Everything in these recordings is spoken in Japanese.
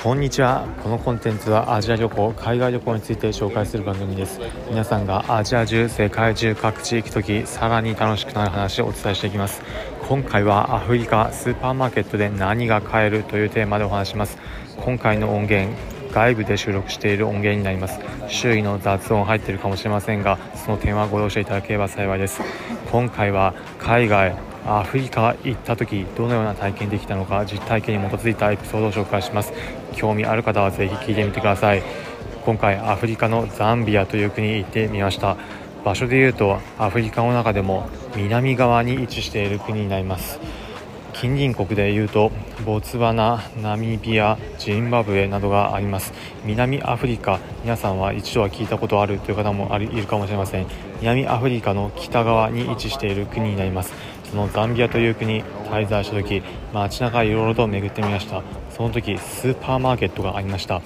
こんにちは。このコンテンツはアジア旅行海外旅行について紹介する番組です。皆さんがアジア中世界中各地行く時さらに楽しくなる話をお伝えしていきます。今回はアフリカスーパーマーケットで何が買えるというテーマでお話します。今回の音源外部で収録している音源になります。周囲の雑音入っているかもしれませんがその点はご容赦いただければ幸いです。今回は海外アフリカ行った時どのような体験できたのか実体験に基づいたエピソードを紹介します。興味ある方はぜひ聞いてみてください。今回アフリカのザンビアという国に行ってみました場所でいうとアフリカの中でも南側に位置している国になります。近隣国でいうとボツワナ、ナミビア、ジンバブエなどがあります。南アフリカ皆さんは一度は聞いたことあるという方もいるかもしれません。南アフリカの北側に位置している国になります。そのザンビアという国滞在した時街中いろいろと巡ってみました。その時スーパーマーケットがありました。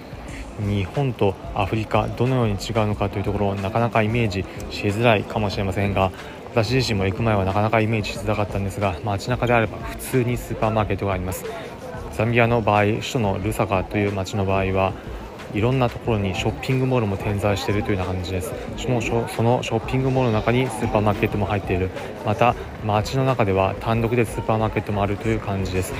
日本とアフリカどのように違うのかというところをなかなかイメージしづらいかもしれませんが私自身も行く前はなかなかイメージしづらかったんですが街中であれば普通にスーパーマーケットがあります。ザンビアの場合首都のルサカという街の場合はいろんなところにショッピングモールも点在しているというような感じです。そのそのショッピングモールの中にスーパーマーケットも入っているまた街の中では単独でスーパーマーケットもあるという感じです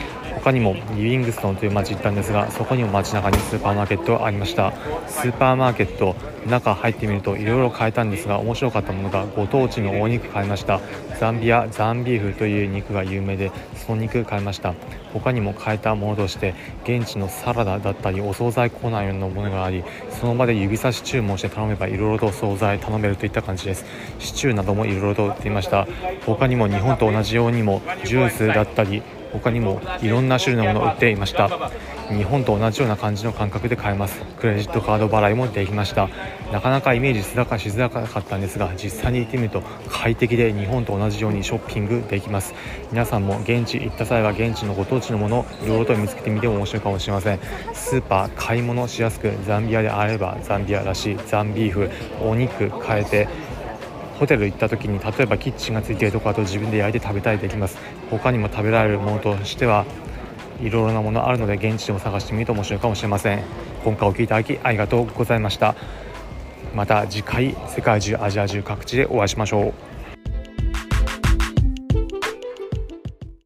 他にもリビングストンという街行ったんですがそこにも街中にスーパーマーケットありました。スーパーマーケット中入ってみるといろいろ買えたんですが面白かったものがご当地のお肉買いました。ザンビアザンビーフという肉が有名でその肉買いました。他にも買えたものとして現地のサラダだったりお惣菜コーナーのものがありその場で指差し注文して頼めばいろいろと惣菜頼めるといった感じです。シチューなどもいろいろと売っていました。他にも日本と同じようにもジュースだったり他にもいろんな種類のものを売っていました。日本と同じような感じの感覚で買えます。クレジットカード払いもできました。なかなかイメージしづらかしづらかったんですが実際に行ってみると快適で日本と同じようにショッピングできます。皆さんも現地行った際は現地のご当地のものをいろいろと見つけてみても面白いかもしれません。スーパー買い物しやすくザンビアであればザンビアらしいザンビーフお肉変えてホテル行った時に例えばキッチンがついているところだと自分で焼いて食べたりできます。他にも食べられるものとしてはいろいろなものあるので現地でも探してみると面白いかもしれません。今回お聴きいただきありがとうございました。また次回世界中アジア中各地でお会いしましょう。